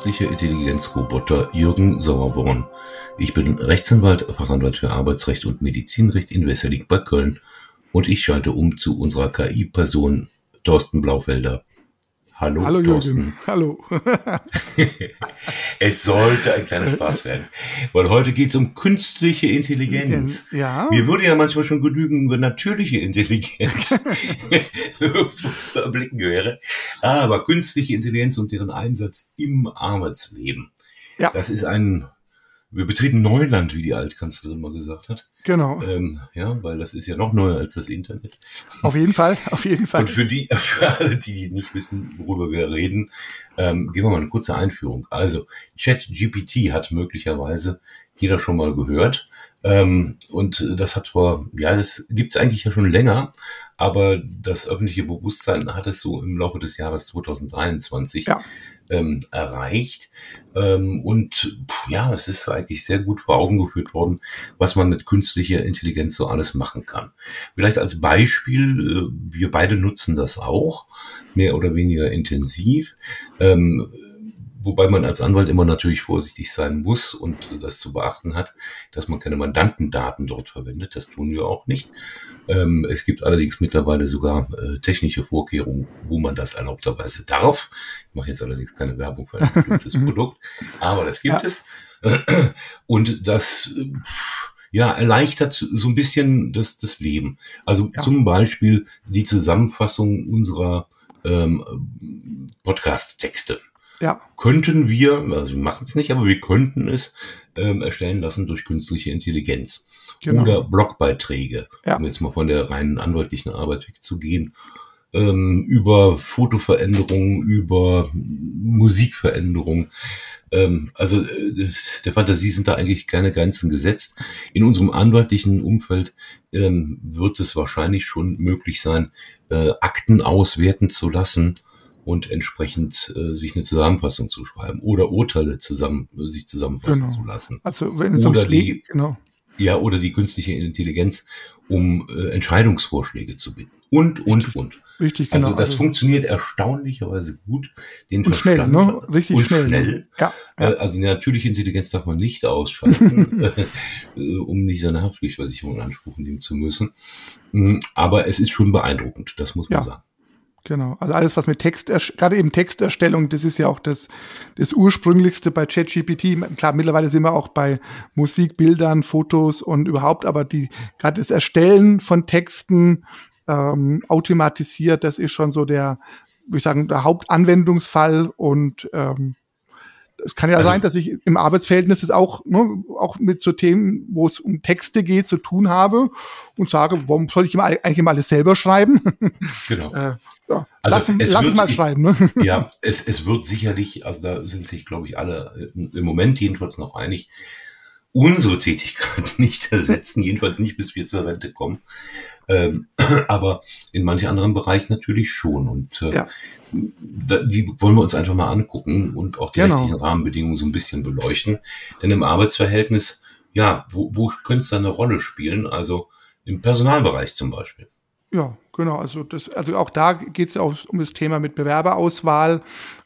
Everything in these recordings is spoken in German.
künstliche Intelligenzroboter Jürgen Sauerborn. Ich bin Rechtsanwalt, Fachanwalt für Arbeitsrecht und Medizinrecht in Wesseling bei Köln und ich schalte um zu unserer KI-Person Thorsten Blaufelder. Hallo, Hallo Thorsten. Jürgen. Hallo. es sollte ein kleiner Spaß werden, weil heute geht es um künstliche Intelligenz. Ja. Mir würde ja manchmal schon genügen, wenn natürliche Intelligenz irgendwo zu erblicken wäre. Aber künstliche Intelligenz und deren Einsatz im Arbeitsleben. Ja. Das ist ein, wir betreten Neuland, wie die Altkanzlerin mal gesagt hat. Genau. Ähm, ja, weil das ist ja noch neuer als das Internet. Auf jeden Fall, auf jeden Fall. Und für die, für alle, die nicht wissen, worüber wir reden, ähm, geben wir mal eine kurze Einführung. Also, ChatGPT hat möglicherweise jeder schon mal gehört. Ähm, und das hat vor, ja, das gibt's eigentlich ja schon länger, aber das öffentliche Bewusstsein hat es so im Laufe des Jahres 2023 Ja. ähm, erreicht. Ähm, und ja, es ist eigentlich sehr gut vor Augen geführt worden, was man mit künstlicher Intelligenz so alles machen kann. Vielleicht als Beispiel, äh, wir beide nutzen das auch, mehr oder weniger intensiv. Ähm, Wobei man als Anwalt immer natürlich vorsichtig sein muss und das zu beachten hat, dass man keine Mandantendaten dort verwendet. Das tun wir auch nicht. Ähm, es gibt allerdings mittlerweile sogar äh, technische Vorkehrungen, wo man das erlaubterweise darf. Ich mache jetzt allerdings keine Werbung für ein bestimmtes Produkt, aber das gibt Ja. es. Und das äh, ja, erleichtert so ein bisschen das, das Leben. Also Ja. zum Beispiel die Zusammenfassung unserer ähm, Podcast-Texte Ja, könnten wir, also wir machen es nicht, aber wir könnten es ähm, erstellen lassen durch künstliche Intelligenz. Genau. Oder Blogbeiträge, Ja. um jetzt mal von der reinen anwaltlichen Arbeit wegzugehen, ähm, über Fotoveränderungen, über Musikveränderungen. Ähm, also äh, der Fantasie sind da eigentlich keine Grenzen gesetzt. In unserem anwaltlichen Umfeld ähm, wird es wahrscheinlich schon möglich sein, äh, Akten auswerten zu lassen und entsprechend äh, sich eine Zusammenfassung zu schreiben oder Urteile zusammen sich zusammenfassen Genau. zu lassen. also wenn es Oder die- genau. Ja, oder die künstliche Intelligenz, um äh, Entscheidungsvorschläge zu bitten. Und, und, und. Richtig, genau. Also das funktioniert erstaunlicherweise gut. Den und schnell, Verstand ne? Richtig und schnell. schnell. Ne? Ja, Äh, ja. Also die natürliche Intelligenz darf man nicht ausschalten, äh, um nicht seine Haftpflichtversicherung in Anspruch nehmen zu müssen. Mm, Aber es ist schon beeindruckend, das muss man Ja. sagen. Genau, also alles, was mit Text, gerade eben Texterstellung, das ist ja auch das, das ursprünglichste bei ChatGPT. Klar, mittlerweile sind wir auch bei Musik, Bildern, Fotos und überhaupt, aber die, gerade das Erstellen von Texten ähm, automatisiert, das ist schon so der, würde ich sagen, der Hauptanwendungsfall und ähm, es kann ja Also- sein, dass ich im Arbeitsverhältnis es auch, ne, auch mit so Themen, wo es um Texte geht, zu tun habe und sage, warum soll ich immer, eigentlich immer alles selber schreiben? Genau. Äh, ja, Also lass, es lass wird- mal schreiben, ne? Ja, es, es wird sicherlich, also da sind sich, glaube ich, alle im Moment jedenfalls noch einig, unsere Tätigkeit nicht ersetzen, jedenfalls nicht, bis wir zur Rente kommen. Ähm, aber in manchen anderen Bereichen natürlich schon. Und äh, Ja. da, die wollen wir uns einfach mal angucken und auch die Genau. rechtlichen Rahmenbedingungen so ein bisschen beleuchten. Denn im Arbeitsverhältnis, ja, wo, wo könnte es da eine Rolle spielen? Also im Personalbereich zum Beispiel. Ja, genau. Also das, also auch da geht es ja um das Thema mit Bewerberauswahl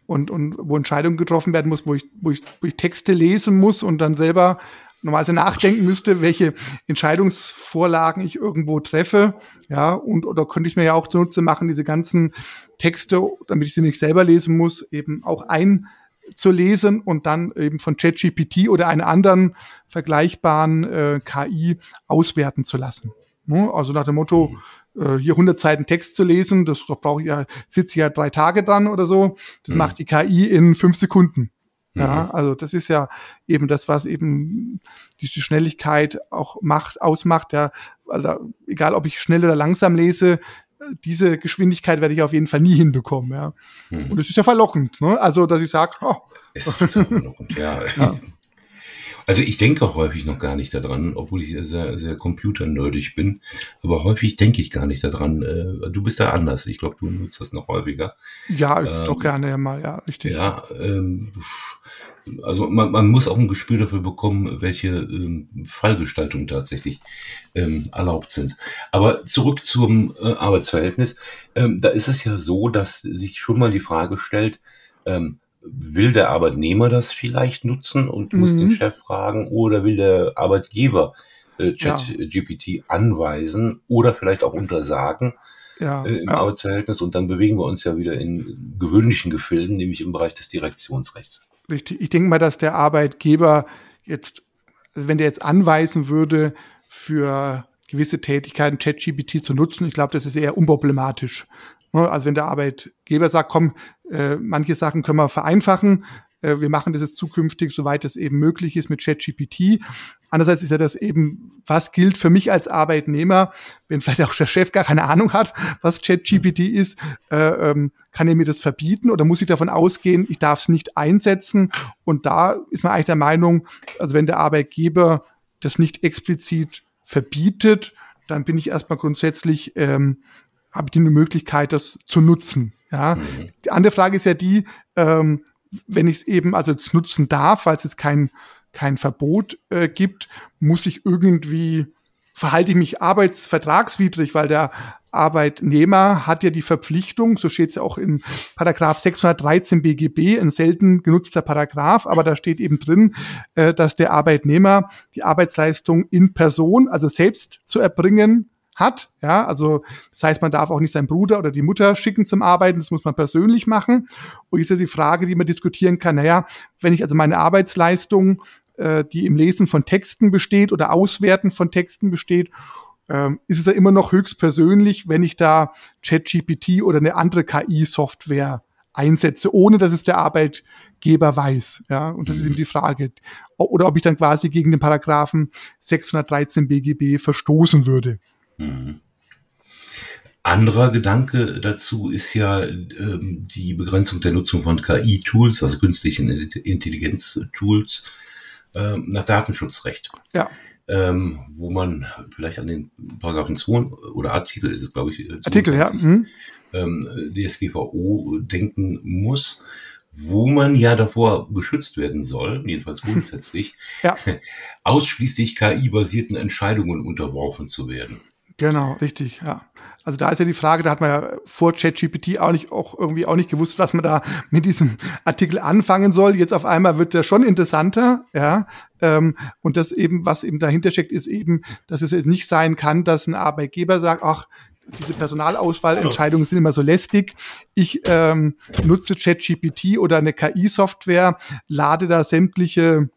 und, und wo Entscheidungen getroffen werden muss, wo ich, wo ich, wo ich Texte lesen muss und dann selber normalerweise nachdenken müsste, welche Entscheidungsvorlagen ich irgendwo treffe. Ja, und oder könnte ich mir ja auch zunutze machen, diese ganzen Texte, damit ich sie nicht selber lesen muss, eben auch einzulesen und dann eben von ChatGPT oder einer anderen vergleichbaren äh, KI auswerten zu lassen. Ne? Also nach dem Motto, äh, hier 100 Seiten Text zu lesen, das brauche ich ja, sitze ich ja drei Tage dran oder so. Das Mhm. macht die KI in fünf Sekunden. Mhm. Ja, also das ist ja eben das, was eben diese Schnelligkeit auch macht, ausmacht. Ja, da, egal ob ich schnell oder langsam lese, äh, diese Geschwindigkeit werde ich auf jeden Fall nie hinbekommen. Ja, Mhm. und es ist ja verlockend. Ne? Also, dass ich sage, oh, Es ist total verlockend, ja. Ja. Also ich denke häufig noch gar nicht daran, obwohl ich sehr, sehr computernerdig bin. Aber häufig denke ich gar nicht daran. Äh, Du bist da anders. Ich glaube, du nutzt das noch häufiger. ja, ich Ähm, doch gerne ja mal, ja, richtig. Ja, ähm, also man, man muss auch ein Gespür dafür bekommen, welche ähm, Fallgestaltungen tatsächlich ähm, erlaubt sind. Aber zurück zum äh, Arbeitsverhältnis. Ähm, da ist es ja so, dass sich schon mal die Frage stellt, ähm, will der Arbeitnehmer das vielleicht nutzen und muss mhm. den Chef fragen oder will der Arbeitgeber äh, ChatGPT ja. anweisen oder vielleicht auch untersagen ja, äh, im ja. Arbeitsverhältnis und dann bewegen wir uns ja wieder in gewöhnlichen Gefilden, nämlich im Bereich des Direktionsrechts. Richtig. Ich denke mal, dass der Arbeitgeber jetzt, wenn der jetzt anweisen würde, für gewisse Tätigkeiten ChatGPT zu nutzen, ich glaube, das ist eher unproblematisch. Ne, also wenn der Arbeitgeber sagt, komm, äh, manche Sachen können wir vereinfachen, äh, wir machen das jetzt zukünftig, soweit es eben möglich ist mit ChatGPT. Andererseits ist ja das eben, was gilt für mich als Arbeitnehmer, wenn vielleicht auch der Chef gar keine Ahnung hat, was ChatGPT ist, äh, ähm, kann er mir das verbieten oder muss ich davon ausgehen, ich darf es nicht einsetzen? Und da ist man eigentlich der Meinung, also wenn der Arbeitgeber das nicht explizit verbietet, dann bin ich erstmal grundsätzlich ähm, habe ich die Möglichkeit, das zu nutzen. Ja. Mhm. Die andere Frage ist ja die, ähm, wenn ich es eben also nutzen darf, weil es jetzt kein, kein Verbot äh, gibt, muss ich irgendwie, verhalte ich mich arbeitsvertragswidrig, weil der Arbeitnehmer hat ja die Verpflichtung, so steht es ja auch in Paragraph 613 BGB, ein selten genutzter Paragraph, aber da steht eben drin, äh, dass der Arbeitnehmer die Arbeitsleistung in Person, also selbst zu erbringen hat. Ja, also das heißt, man darf auch nicht seinen Bruder oder die Mutter schicken zum Arbeiten, das muss man persönlich machen. Und ist ja die Frage, die man diskutieren kann, naja, wenn ich also meine Arbeitsleistung, äh, die im Lesen von Texten besteht oder Auswerten von Texten besteht, ähm, ist es ja immer noch höchst persönlich, wenn ich da ChatGPT oder eine andere KI-Software einsetze, ohne dass es der Arbeitgeber weiß. Ja, und das mhm. ist eben die Frage. Oder ob ich dann quasi gegen den Paragraphen 613 BGB verstoßen würde. Mhm. Anderer Gedanke dazu ist ja ähm, die Begrenzung der Nutzung von KI-Tools, also künstlichen Intelligenz-Tools, äh, nach Datenschutzrecht. Ja. Ähm, wo man vielleicht an den Paragraphen 2 oder Artikel ist es, glaube ich, 22, Artikel, ja. Mhm. Ähm, DSGVO denken muss, wo man ja davor geschützt werden soll, jedenfalls grundsätzlich, ja. ausschließlich KI-basierten Entscheidungen unterworfen zu werden. Genau, richtig, ja. Also da ist ja die Frage, da hat man ja vor ChatGPT auch nicht, auch irgendwie auch nicht gewusst, was man da mit diesem Artikel anfangen soll. Jetzt auf einmal wird der schon interessanter, ja. Ähm, und das eben, was eben dahinter steckt, ist eben, dass es jetzt nicht sein kann, dass ein Arbeitgeber sagt, ach, diese Personalauswahlentscheidungen sind immer so lästig. Ich ähm, nutze ChatGPT oder eine KI-Software, lade da sämtliche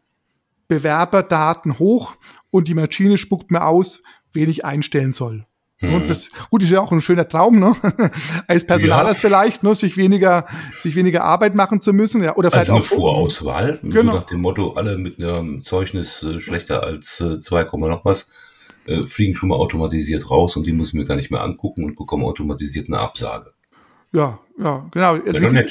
Bewerberdaten hoch und die Maschine spuckt mir aus, wen ich einstellen soll. Mhm. Und das, gut, ist ja auch ein schöner Traum, ne? Als Personaler ja. vielleicht, ne? sich weniger, sich weniger Arbeit machen zu müssen, ja, oder vielleicht also eine auch. Vorauswahl, genau. so nach dem Motto, alle mit einem Zeugnis äh, schlechter als äh, 2, noch was, äh, fliegen schon mal automatisiert raus und die muss ich mir gar nicht mehr angucken und bekommen automatisiert eine Absage. Ja, ja, genau. Ja.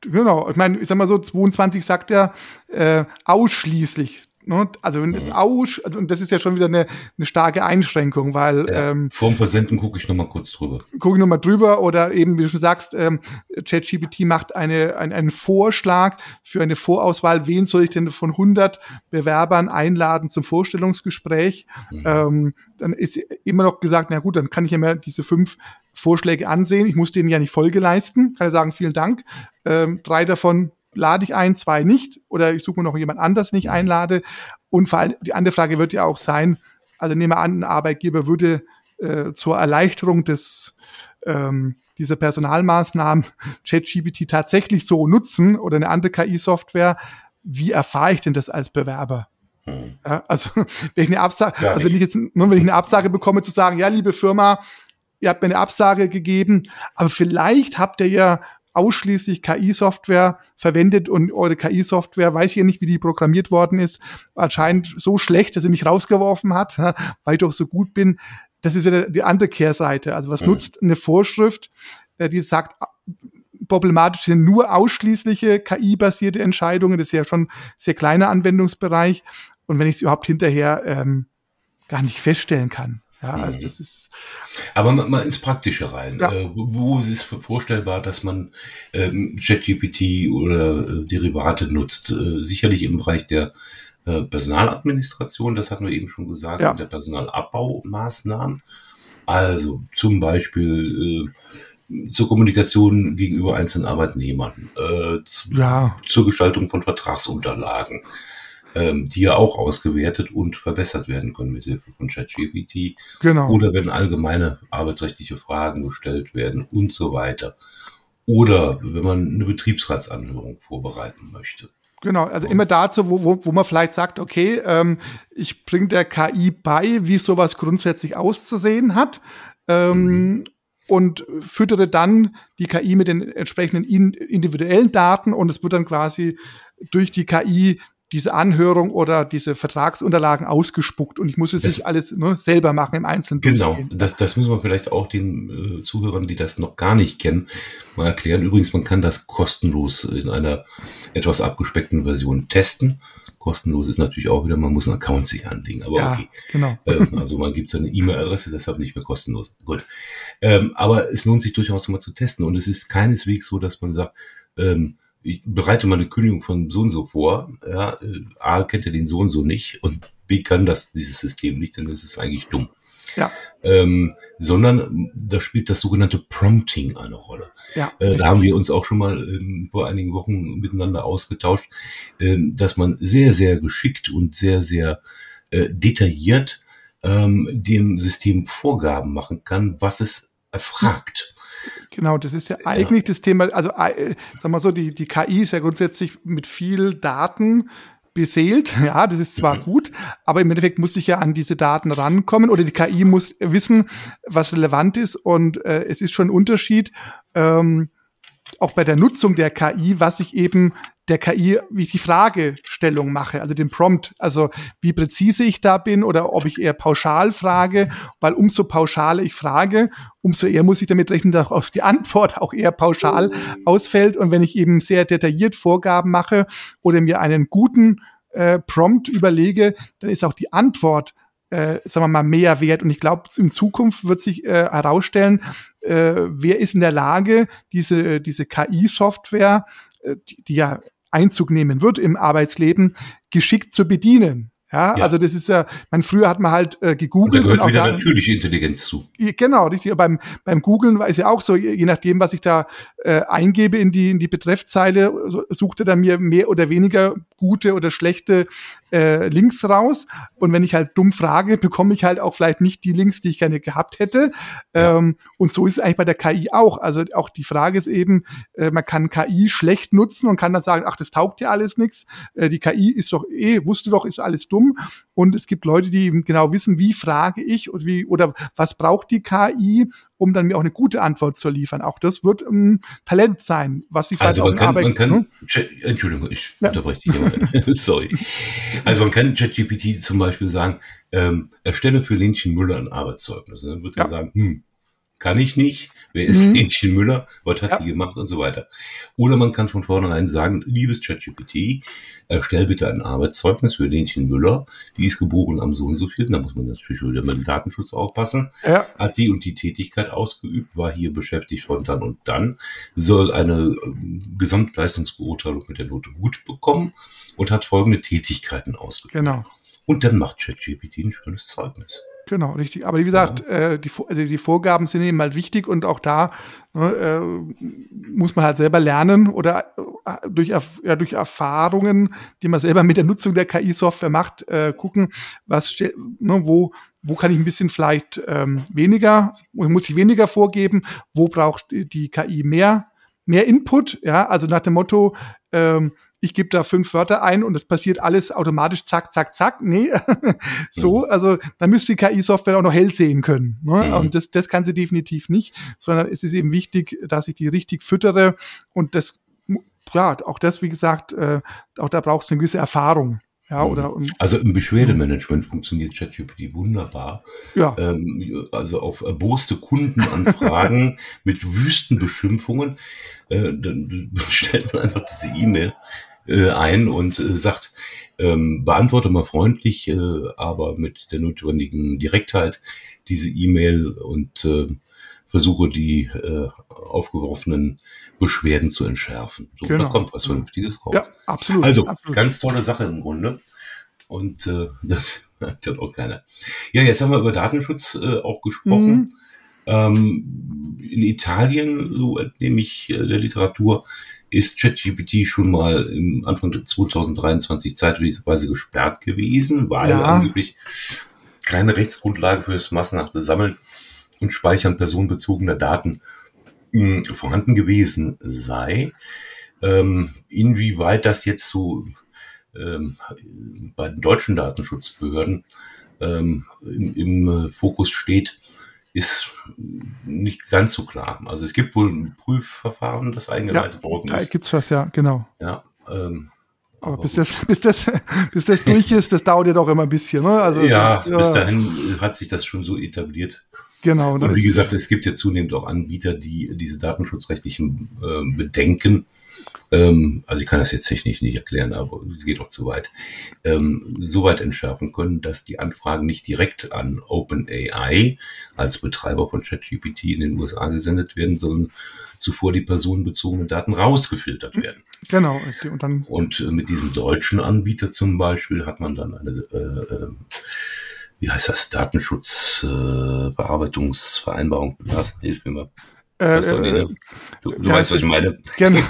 Genau, ich meine, ich sag mal so, 22 sagt er äh, ausschließlich Ne? Also wenn jetzt aus, also, und das ist ja schon wieder eine, eine starke Einschränkung, weil ja, ähm, vorm Versenden gucke ich nochmal kurz drüber. Gucke ich nochmal drüber oder eben, wie du schon sagst, ähm, ChatGPT macht eine, ein, einen Vorschlag für eine Vorauswahl, wen soll ich denn von 100 Bewerbern einladen zum Vorstellungsgespräch. Mhm. Ähm, dann ist immer noch gesagt, na gut, dann kann ich ja mehr diese fünf Vorschläge ansehen. Ich muss denen ja nicht Folge leisten. Kann ja sagen, vielen Dank. Ähm, drei davon lade ich ein, zwei nicht oder ich suche mir noch jemand anders nicht einlade. Und vor allem die andere Frage wird ja auch sein, also nehme an, ein Arbeitgeber würde äh, zur Erleichterung des ähm, dieser Personalmaßnahmen ChatGPT tatsächlich so nutzen oder eine andere KI-Software. Wie erfahre ich denn das als Bewerber? Hm. Ja, also wenn ich eine Absage, also wenn ich jetzt nur wenn ich eine Absage bekomme zu sagen, ja, liebe Firma, ihr habt mir eine Absage gegeben, aber vielleicht habt ihr ja ausschließlich KI-Software verwendet und eure KI-Software, weiß ich ja nicht, wie die programmiert worden ist, anscheinend so schlecht, dass sie mich rausgeworfen hat, weil ich doch so gut bin. Das ist wieder die andere Kehrseite. Also was mhm. nutzt eine Vorschrift, äh, die sagt, problematisch sind nur ausschließliche KI-basierte Entscheidungen. Das ist ja schon sehr kleiner Anwendungsbereich. Und wenn ich es überhaupt hinterher ähm, gar nicht feststellen kann. Ja, also mhm. das ist. Aber mal, mal ins Praktische rein. Ja. Äh, wo ist es vorstellbar, dass man ähm, ChatGPT oder äh, Derivate nutzt? Äh, sicherlich im Bereich der äh, Personaladministration, das hatten wir eben schon gesagt, ja. der Personalabbaumaßnahmen. Also zum Beispiel äh, zur Kommunikation gegenüber einzelnen Arbeitnehmern, äh, zu, ja. zur Gestaltung von Vertragsunterlagen, ähm, die ja auch ausgewertet und verbessert werden können mit Hilfe von ChatGPT. Genau. Oder wenn allgemeine arbeitsrechtliche Fragen gestellt werden und so weiter. Oder wenn man eine Betriebsratsanhörung vorbereiten möchte. Genau, also immer dazu, wo, wo, wo man vielleicht sagt, okay, ähm, ich bringe der KI bei, wie sowas grundsätzlich auszusehen hat. Ähm, mhm. Und füttere dann die KI mit den entsprechenden individuellen Daten und es wird dann quasi durch die KI diese Anhörung oder diese Vertragsunterlagen ausgespuckt und ich muss es nicht alles ne, selber machen im Einzelnen. Genau, das, das müssen wir vielleicht auch den äh, Zuhörern, die das noch gar nicht kennen, mal erklären. Übrigens, man kann das kostenlos in einer etwas abgespeckten Version testen. Kostenlos ist natürlich auch wieder, man muss einen Account sich anlegen, aber ja, okay. Genau. Ähm, also man gibt seine E-Mail-Adresse, deshalb nicht mehr kostenlos. Gut. Ähm, aber es lohnt sich durchaus mal zu testen und es ist keineswegs so, dass man sagt, ähm, ich bereite mal eine Kündigung von so und so vor. Ja, äh, A kennt er den so und so nicht und B kann das dieses System nicht, denn das ist eigentlich dumm. Ja. Ähm, sondern da spielt das sogenannte Prompting eine Rolle. Ja. Äh, da haben wir uns auch schon mal ähm, vor einigen Wochen miteinander ausgetauscht, ähm, dass man sehr, sehr geschickt und sehr, sehr äh, detailliert ähm, dem System Vorgaben machen kann, was es erfragt. Genau, das ist ja eigentlich ja. das Thema, also äh, sag mal so, die, die KI ist ja grundsätzlich mit viel Daten beseelt. Ja, das ist zwar mhm. gut, aber im Endeffekt muss ich ja an diese Daten rankommen oder die KI muss wissen, was relevant ist und äh, es ist schon ein Unterschied, ähm, auch bei der Nutzung der KI, was ich eben der KI, wie ich die Fragestellung mache, also den Prompt, also wie präzise ich da bin oder ob ich eher pauschal frage, weil umso pauschaler ich frage, umso eher muss ich damit rechnen, dass auch die Antwort auch eher pauschal ausfällt. Und wenn ich eben sehr detailliert Vorgaben mache oder mir einen guten äh, Prompt überlege, dann ist auch die Antwort äh, sagen wir mal, mehr wert. Und ich glaube, in Zukunft wird sich äh, herausstellen, äh, wer ist in der Lage, diese, diese KI-Software, äh, die, die ja Einzug nehmen wird im Arbeitsleben, geschickt zu bedienen. Ja, ja, also das ist ja, man früher hat man halt äh, gegoogelt. Da gehört und wieder natürliche Intelligenz zu. Genau, richtig. Beim, beim Googlen war es ja auch so, je, je nachdem, was ich da äh, eingebe in die, in die Betreffzeile, sucht er dann mir mehr oder weniger gute oder schlechte äh, Links raus. Und wenn ich halt dumm frage, bekomme ich halt auch vielleicht nicht die Links, die ich gerne gehabt hätte. Ja. Ähm, und so ist es eigentlich bei der KI auch. Also auch die Frage ist eben, äh, man kann KI schlecht nutzen und kann dann sagen, ach, das taugt ja alles nichts. Äh, die KI ist doch eh, wusste doch, ist alles dumm. Und es gibt Leute, die eben genau wissen, wie frage ich und wie oder was braucht die KI, um dann mir auch eine gute Antwort zu liefern. Auch das wird ein Talent sein, was ich also man kann, Arbeit, man kann, ne? Entschuldigung, ich ja. unterbreche dich. Sorry. Also man kann ChatGPT zum Beispiel sagen, ähm, erstelle für Lenchen Müller ein Arbeitszeugnis. Dann wird er sagen, hm, kann ich nicht. Wer ist mhm. Hähnchen Müller? Was hat ja. die gemacht und so weiter. Oder man kann von vornherein sagen, liebes ChatGPT, erstell bitte ein Arbeitszeugnis für Hähnchen Müller. Die ist geboren am so und so viel. Da muss man natürlich wieder mit dem Datenschutz aufpassen. Ja. Hat die und die Tätigkeit ausgeübt, war hier beschäftigt von dann und dann, soll eine ähm, Gesamtleistungsbeurteilung mit der Note gut bekommen und hat folgende Tätigkeiten ausgeübt. Genau. Und dann macht ChatGPT ein schönes Zeugnis. Genau, richtig. Aber wie gesagt, ja. äh, die, also die Vorgaben sind eben halt wichtig und auch da ne, äh, muss man halt selber lernen oder äh, durch, ja, durch Erfahrungen, die man selber mit der Nutzung der KI-Software macht, äh, gucken, was ne, wo, wo kann ich ein bisschen vielleicht ähm, weniger, muss ich weniger vorgeben, wo braucht die KI mehr, mehr Input, ja, also nach dem Motto, ähm, ich gebe da fünf Wörter ein und es passiert alles automatisch, zack, zack, zack. Nee, so, mhm. also da müsste die KI-Software auch noch hell sehen können. Ne? Mhm. Und das, das kann sie definitiv nicht, sondern es ist eben wichtig, dass ich die richtig füttere und das, ja, auch das, wie gesagt, äh, auch da braucht es eine gewisse Erfahrung. Ja, mhm. oder, also im Beschwerdemanagement funktioniert ChatGPT wunderbar. Ja. Ähm, also auf erboste Kundenanfragen mit wüsten Beschimpfungen, äh, dann stellt man einfach diese E-Mail äh, ein und äh, sagt, ähm, beantworte mal freundlich, äh, aber mit der notwendigen Direktheit diese E-Mail und äh, versuche die äh, aufgeworfenen Beschwerden zu entschärfen. So, genau. da kommt was Vernünftiges raus. Ja, absolut. Also, absolut. ganz tolle Sache im Grunde. Und äh, das hat auch keiner. Ja, jetzt haben wir über Datenschutz äh, auch gesprochen. Mhm. Ähm, in Italien, so entnehme ich äh, der Literatur, ist ChatGPT schon mal im Anfang 2023 zeitweise gesperrt gewesen, weil ja. angeblich keine Rechtsgrundlage für das massenhafte Sammeln und Speichern personenbezogener Daten mh, hm, vorhanden gewesen sei. Ähm, inwieweit das jetzt so ähm, bei den deutschen Datenschutzbehörden ähm, im, im Fokus steht, ist nicht ganz so klar. Also es gibt wohl ein Prüfverfahren, das eingeleitet ja, worden ist. Da gibt's was, ja, genau. Ja, ähm, aber, bis das, bis das, bis das durch ist, das dauert ja doch immer ein bisschen, ne? Also ja, das, ja, bis dahin hat sich das schon so etabliert. Genau. Und wie gesagt, es gibt ja zunehmend auch Anbieter, die diese datenschutzrechtlichen äh, Bedenken ähm, also ich kann das jetzt technisch nicht erklären, aber es geht auch zu weit, ähm, so weit entschärfen können, dass die Anfragen nicht direkt an OpenAI als Betreiber von ChatGPT in den USA gesendet werden, sondern zuvor die personenbezogenen Daten rausgefiltert werden. Genau. Und, dann und äh, mit diesem deutschen Anbieter zum Beispiel hat man dann eine äh, äh, wie heißt das, Datenschutzbearbeitungsvereinbarung. Äh, hilf mir mal. Äh, nee, ne? Du, du weißt, was ich meine. Genau.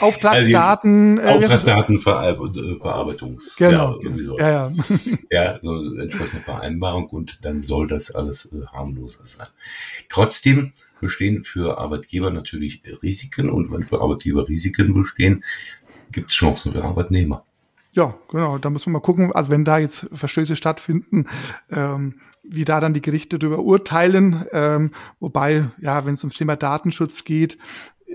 Auftragsdaten. Also, Auftragsdatenverarbeitungs. Genau. Ja, ja, ja. ja, so entsprechende Vereinbarung und dann soll das alles äh, harmloser sein. Trotzdem bestehen für Arbeitgeber natürlich Risiken und wenn für Arbeitgeber Risiken bestehen, gibt es Chancen für Arbeitnehmer. Ja, genau. Da muss man mal gucken, also wenn da jetzt Verstöße stattfinden, ähm, wie da dann die Gerichte darüber urteilen. Ähm, wobei, ja, wenn es ums Thema Datenschutz geht,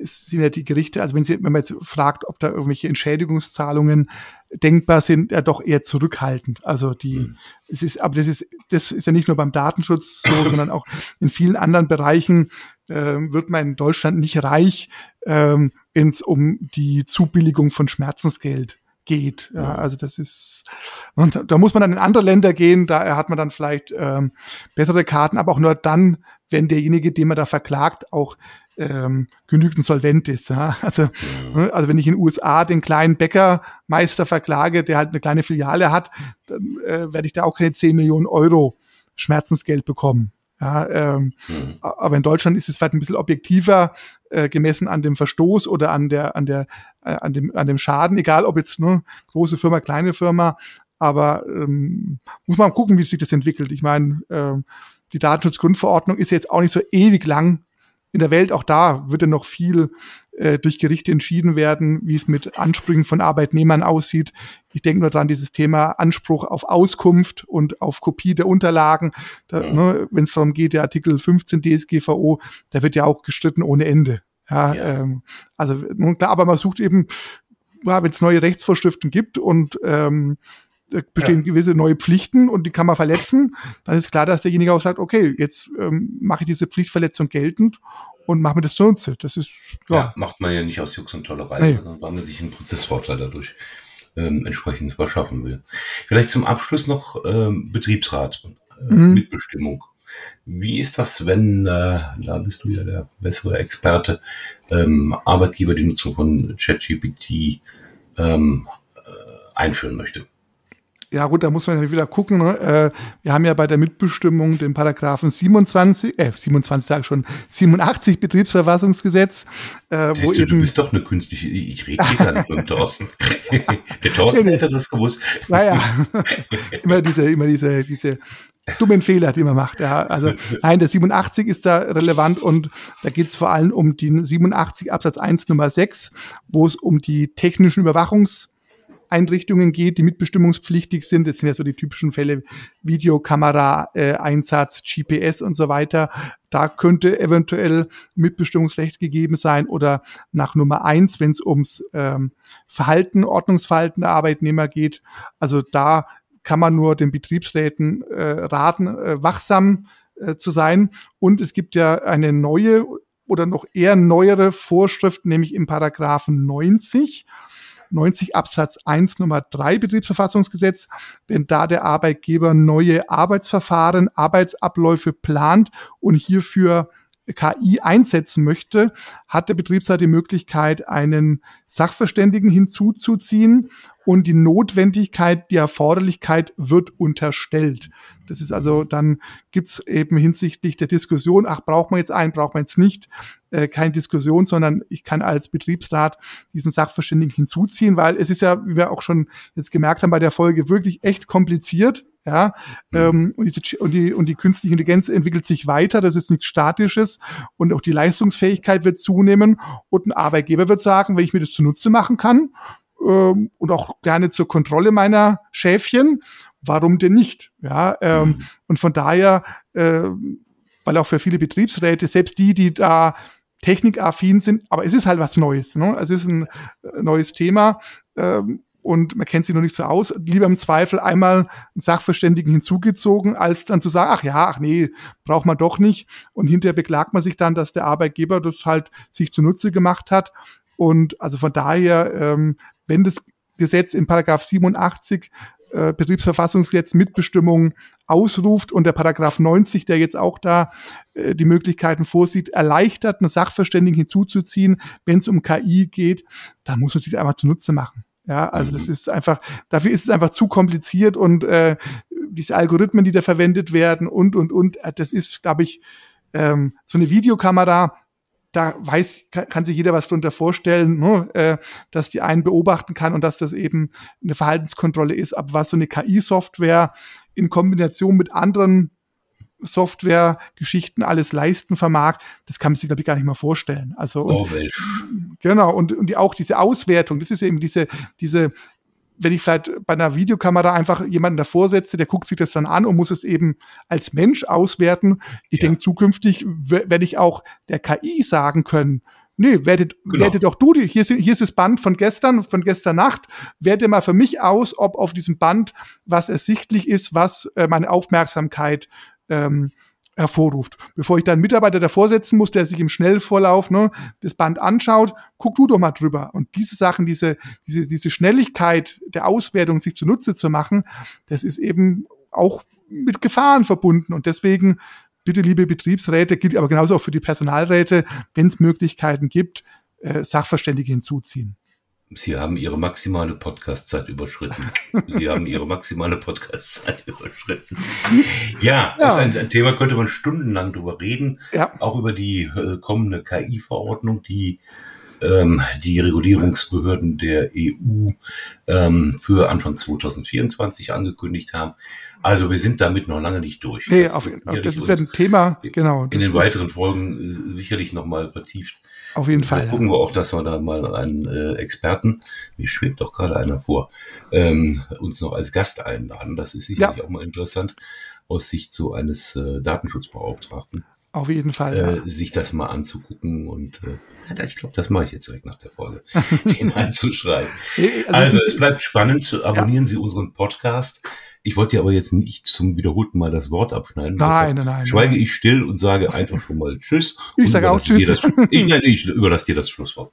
sind ja die Gerichte, also wenn, sie, wenn man jetzt fragt, ob da irgendwelche Entschädigungszahlungen denkbar sind, ja doch eher zurückhaltend. Also die, mhm. es ist, aber das ist, das ist ja nicht nur beim Datenschutz so, sondern auch in vielen anderen Bereichen äh, wird man in Deutschland nicht reich, ähm, wenn es um die Zubilligung von Schmerzensgeld geht. Ja, also das ist, und da muss man dann in andere Länder gehen, da hat man dann vielleicht ähm, bessere Karten, aber auch nur dann, wenn derjenige, den man da verklagt, auch ähm, genügend solvent ist. Ja? Also, ja. also wenn ich in den USA den kleinen Bäckermeister verklage, der halt eine kleine Filiale hat, dann äh, werde ich da auch keine 10 Millionen Euro Schmerzensgeld bekommen. Ja, ähm, mhm. Aber in Deutschland ist es vielleicht ein bisschen objektiver äh, gemessen an dem Verstoß oder an der, an der, äh, an dem, an dem Schaden, egal ob jetzt ne, große Firma, kleine Firma. Aber ähm, muss man gucken, wie sich das entwickelt. Ich meine, äh, die Datenschutzgrundverordnung ist jetzt auch nicht so ewig lang in der Welt. Auch da wird ja noch viel äh, durch Gerichte entschieden werden, wie es mit Ansprüchen von Arbeitnehmern aussieht. Ich denke nur dran, dieses Thema Anspruch auf Auskunft und auf Kopie der Unterlagen. Da, ne, Wenn es darum geht, der Artikel 15 DSGVO, da wird ja auch gestritten ohne Ende. Ja, ja. Ähm, also klar, aber man sucht eben, ja, wenn es neue Rechtsvorschriften gibt und ähm, bestehen ja. gewisse neue Pflichten und die kann man verletzen, dann ist klar, dass derjenige auch sagt, okay, jetzt ähm, mache ich diese Pflichtverletzung geltend und machen wir das zunutze. Das ist ja. ja. macht man ja nicht aus Jux und Tollerei, nee. sondern weil man sich einen Prozessvorteil dadurch ähm, entsprechend verschaffen will. Vielleicht zum Abschluss noch ähm, Betriebsrat, äh, mhm. Mitbestimmung. Wie ist das, wenn, äh, da bist du ja der bessere Experte, ähm, Arbeitgeber die Nutzung von ChatGPT ähm, äh, einführen möchte? Ja gut, da muss man ja wieder gucken. Ne? Äh, wir haben ja bei der Mitbestimmung den Paragraphen 27, äh 27 sage ich schon, 87 Betriebsverfassungsgesetz, äh, Siehst wo du, eben... Du bist doch eine künstliche, ich rede hier gar nicht mit dem Thorsten. der Thorsten hätte das gewusst. Naja, immer diese, immer diese, diese dummen Fehler, die man macht. Ja, also nein, der 87 ist da relevant und da geht es vor allem um den 87 Absatz 1 Nummer 6, wo es um die technischen Überwachungs Einrichtungen geht, die mitbestimmungspflichtig sind. Das sind ja so die typischen Fälle Videokamera, äh, Einsatz, GPS und so weiter. Da könnte eventuell Mitbestimmungsrecht gegeben sein oder nach Nummer eins, wenn es ums ähm, Verhalten, Ordnungsverhalten der Arbeitnehmer geht. Also da kann man nur den Betriebsräten äh, raten, äh, wachsam äh, zu sein. Und es gibt ja eine neue oder noch eher neuere Vorschrift, nämlich im Paragraphen 90. 90 Absatz 1 Nummer 3 Betriebsverfassungsgesetz, wenn da der Arbeitgeber neue Arbeitsverfahren, Arbeitsabläufe plant und hierfür KI einsetzen möchte, hat der Betriebsrat die Möglichkeit, einen Sachverständigen hinzuzuziehen und die Notwendigkeit, die Erforderlichkeit wird unterstellt. Das ist also, dann gibt's eben hinsichtlich der Diskussion, ach, braucht man jetzt einen, braucht man jetzt nicht, äh, keine Diskussion, sondern ich kann als Betriebsrat diesen Sachverständigen hinzuziehen, weil es ist ja, wie wir auch schon jetzt gemerkt haben bei der Folge, wirklich echt kompliziert. Ja, mhm. ähm, und, diese, und, die, und die künstliche Intelligenz entwickelt sich weiter, das ist nichts Statisches und auch die Leistungsfähigkeit wird zunehmen und ein Arbeitgeber wird sagen, wenn ich mir das zunutze machen kann ähm, und auch gerne zur Kontrolle meiner Schäfchen, warum denn nicht? Ja, ähm, mhm. und von daher, äh, weil auch für viele Betriebsräte, selbst die, die da technikaffin sind, aber es ist halt was Neues. Ne? Es ist ein äh, neues Thema. Ähm, und man kennt sich noch nicht so aus, lieber im Zweifel einmal einen Sachverständigen hinzugezogen, als dann zu sagen, ach ja, ach nee, braucht man doch nicht. Und hinterher beklagt man sich dann, dass der Arbeitgeber das halt sich zunutze gemacht hat. Und also von daher, ähm, wenn das Gesetz in Paragraph 87 äh, Betriebsverfassungsgesetz Mitbestimmung ausruft und der Paragraph 90, der jetzt auch da äh, die Möglichkeiten vorsieht, erleichtert, einen Sachverständigen hinzuzuziehen, wenn es um KI geht, dann muss man sich einfach zunutze machen. Ja, also das mhm. ist einfach, dafür ist es einfach zu kompliziert und äh, diese Algorithmen, die da verwendet werden und und und, äh, das ist, glaube ich, ähm, so eine Videokamera, da weiß, kann, kann sich jeder was drunter vorstellen, ne, äh, dass die einen beobachten kann und dass das eben eine Verhaltenskontrolle ist. Aber was so eine KI-Software in Kombination mit anderen Software-Geschichten alles leisten vermag, das kann man sich, glaube ich, gar nicht mehr vorstellen. Also und, oh, genau, und, und die, auch diese Auswertung, das ist eben diese, diese wenn ich vielleicht bei einer Videokamera einfach jemanden davor setze, der guckt sich das dann an und muss es eben als Mensch auswerten. Ich ja. denke, zukünftig werde ich auch der KI sagen können, nee, wertet, genau. wertet doch du, hier ist, hier ist das Band von gestern, von gestern Nacht, werte mal für mich aus, ob auf diesem Band was ersichtlich ist, was äh, meine Aufmerksamkeit ähm, hervorruft. Bevor ich da einen Mitarbeiter davor setzen muss, der sich im Schnellvorlauf ne, das Band anschaut, guck du doch mal drüber. Und diese Sachen, diese, diese, diese Schnelligkeit der Auswertung sich zunutze zu machen, das ist eben auch mit Gefahren verbunden. Und deswegen bitte, liebe Betriebsräte, gilt aber genauso auch für die Personalräte, wenn es Möglichkeiten gibt, äh, Sachverständige hinzuziehen. Sie haben Ihre maximale Podcastzeit überschritten. Sie haben Ihre maximale Podcastzeit überschritten. Ja, ja. das ist ein, ein, Thema, könnte man stundenlang drüber reden. Ja. Auch über die äh, kommende KI-Verordnung, die ähm, die Regulierungsbehörden der EU ähm, für Anfang 2024 angekündigt haben. Also wir sind damit noch lange nicht durch. Nee, das, auf, das ist ein Thema, genau. In den weiteren Folgen äh, sicherlich nochmal vertieft. Auf jeden Fall. Da gucken wir auch, dass wir da mal einen äh, Experten, mir schwebt doch gerade einer vor, ähm, uns noch als Gast einladen. Das ist sicherlich ja. auch mal interessant aus Sicht so eines äh, Datenschutzbeauftragten. Auf jeden Fall. Äh, ja. sich das mal anzugucken und äh, ich glaube, das mache ich jetzt direkt nach der Folge, den einzuschreiben. Also, also es bleibt spannend. Abonnieren ja. Sie unseren Podcast. Ich wollte dir aber jetzt nicht zum wiederholten Mal das Wort abschneiden. Nein, nein, nein. Schweige nein. ich still und sage einfach schon mal Tschüss. Ich sage auch Tschüss. Das, ich, nein, ich überlasse dir das Schlusswort.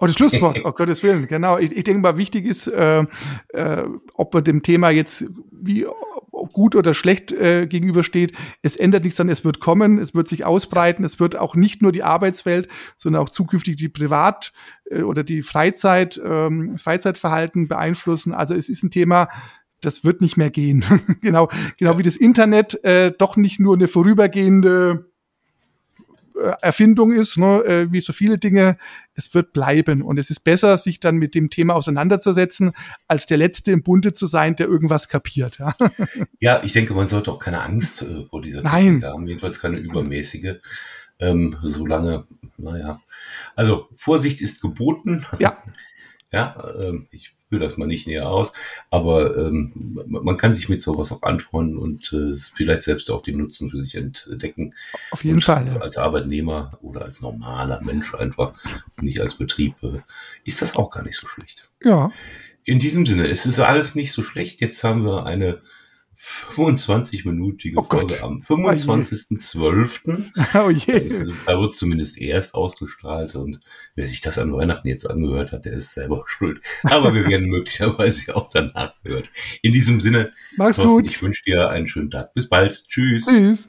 Oh, das Schlusswort, oh Gottes Willen, genau. Ich, ich denke mal, wichtig ist, äh, äh, ob man dem Thema jetzt wie gut oder schlecht äh, gegenübersteht. Es ändert nichts an, es wird kommen, es wird sich ausbreiten, es wird auch nicht nur die Arbeitswelt, sondern auch zukünftig die Privat- äh, oder die Freizeit, ähm, Freizeitverhalten beeinflussen. Also es ist ein Thema, das wird nicht mehr gehen. genau, genau wie das Internet äh, doch nicht nur eine vorübergehende Erfindung ist, ne, äh, wie so viele Dinge, es wird bleiben. Und es ist besser, sich dann mit dem Thema auseinanderzusetzen, als der Letzte im Bunde zu sein, der irgendwas kapiert. Ja, ja ich denke, man sollte auch keine Angst äh, vor dieser Nein. haben, jedenfalls keine übermäßige. Ähm, solange, naja. Also Vorsicht ist geboten. Ja. ja, ähm, ich führe das mal nicht näher aus, aber ähm, man kann sich mit sowas auch anfreunden und äh, vielleicht selbst auch den Nutzen für sich entdecken. Auf jeden und Fall. Ja. Als Arbeitnehmer oder als normaler Mensch einfach und nicht als Betrieb äh, ist das auch gar nicht so schlecht. Ja. In diesem Sinne, es ist alles nicht so schlecht. Jetzt haben wir eine 25-minütige oh Folge am 25.12. Oh je. Also, da wird es zumindest erst ausgestrahlt und wer sich das an Weihnachten jetzt angehört hat, der ist selber schuld. Aber wir werden möglicherweise auch danach gehört. In diesem Sinne, Mach's Thorsten, gut. ich wünsche dir einen schönen Tag. Bis bald. Tschüss. Tschüss.